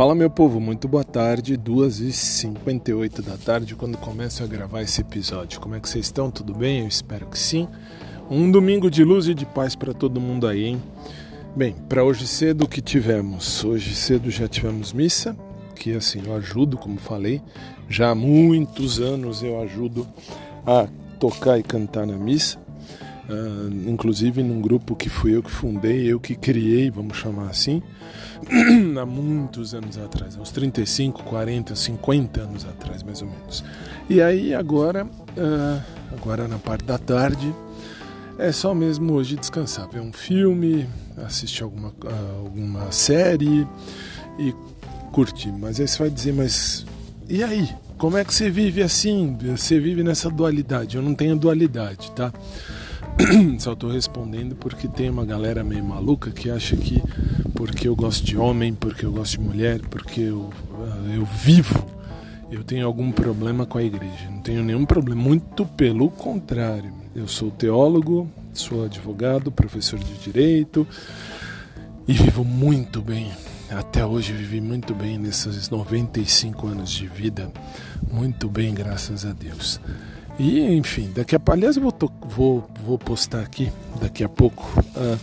Fala meu povo, muito boa tarde, 2h58 da tarde quando começo a gravar esse episódio. Como é que vocês estão? Tudo bem? Eu espero que sim. Um domingo de luz e de paz para todo mundo aí, hein? Bem, para hoje cedo o que tivemos? Hoje cedo já tivemos missa, que assim eu ajudo, como falei, já há muitos anos eu ajudo a tocar e cantar na missa. Uh, inclusive num grupo que fui eu que fundei, eu que criei, vamos chamar assim, há muitos anos atrás, uns 35, 40, 50 anos atrás, mais ou menos. E aí agora, uh, agora na parte da tarde, é só mesmo hoje descansar, ver um filme, assistir alguma, uh, alguma série e curtir. Mas aí você vai dizer, mas e aí? Como é que você vive assim? Você vive nessa dualidade? Eu não tenho dualidade, tá? Só estou respondendo porque tem uma galera meio maluca que acha que porque eu gosto de homem, porque eu gosto de mulher, porque eu, ah, eu vivo, eu tenho algum problema com a igreja. Não tenho nenhum problema, muito pelo contrário. Eu sou teólogo, sou advogado, professor de direito e vivo muito bem. Até hoje vivi muito bem nesses 95 anos de vida, muito bem, graças a Deus. E enfim, daqui a aliás eu vou, vou, vou postar aqui daqui a pouco uh,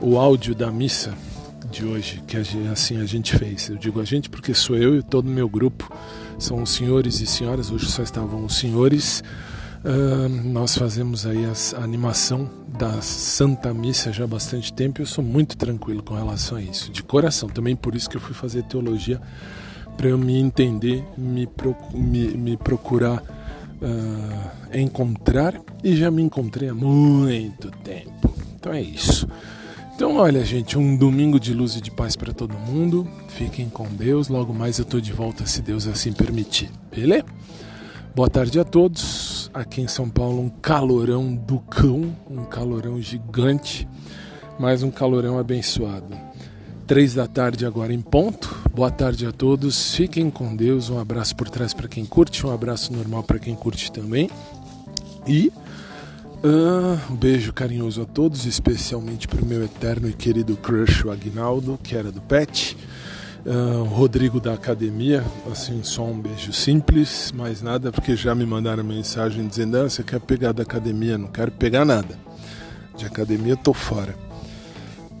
o áudio da missa de hoje que a assim a gente fez. Eu digo a gente porque sou eu e todo o meu grupo são os senhores e senhoras. Hoje só estavam os senhores. Uh, nós fazemos aí a, a animação da Santa Missa já há bastante tempo. Eu sou muito tranquilo com relação a isso, de coração. Também por isso que eu fui fazer teologia para eu me entender, me, me, me procurar uh, encontrar e já me encontrei há muito tempo. Então é isso. Então, olha, gente, um domingo de luz e de paz para todo mundo. Fiquem com Deus. Logo mais eu tô de volta, se Deus assim permitir. Beleza? Boa tarde a todos. Aqui em São Paulo, um calorão do cão, um calorão gigante, mais um calorão abençoado. Três da tarde agora em ponto. Boa tarde a todos. Fiquem com Deus. Um abraço por trás para quem curte, um abraço normal para quem curte também. E uh, um beijo carinhoso a todos, especialmente para o meu eterno e querido crush, o Agnaldo, que era do Pet. Uh, Rodrigo da academia, assim, só um beijo simples, mais nada, porque já me mandaram mensagem dizendo: ah, você quer pegar da academia? Não quero pegar nada. De academia tô fora.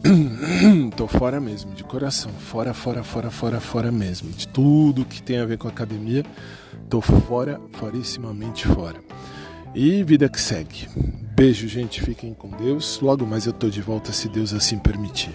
Tô fora mesmo, de coração. Fora, fora, fora, fora, fora mesmo. De tudo que tem a ver com academia, tô fora, forissimamente fora. E vida que segue. Beijo, gente. Fiquem com Deus. Logo mais eu tô de volta, se Deus assim permitir.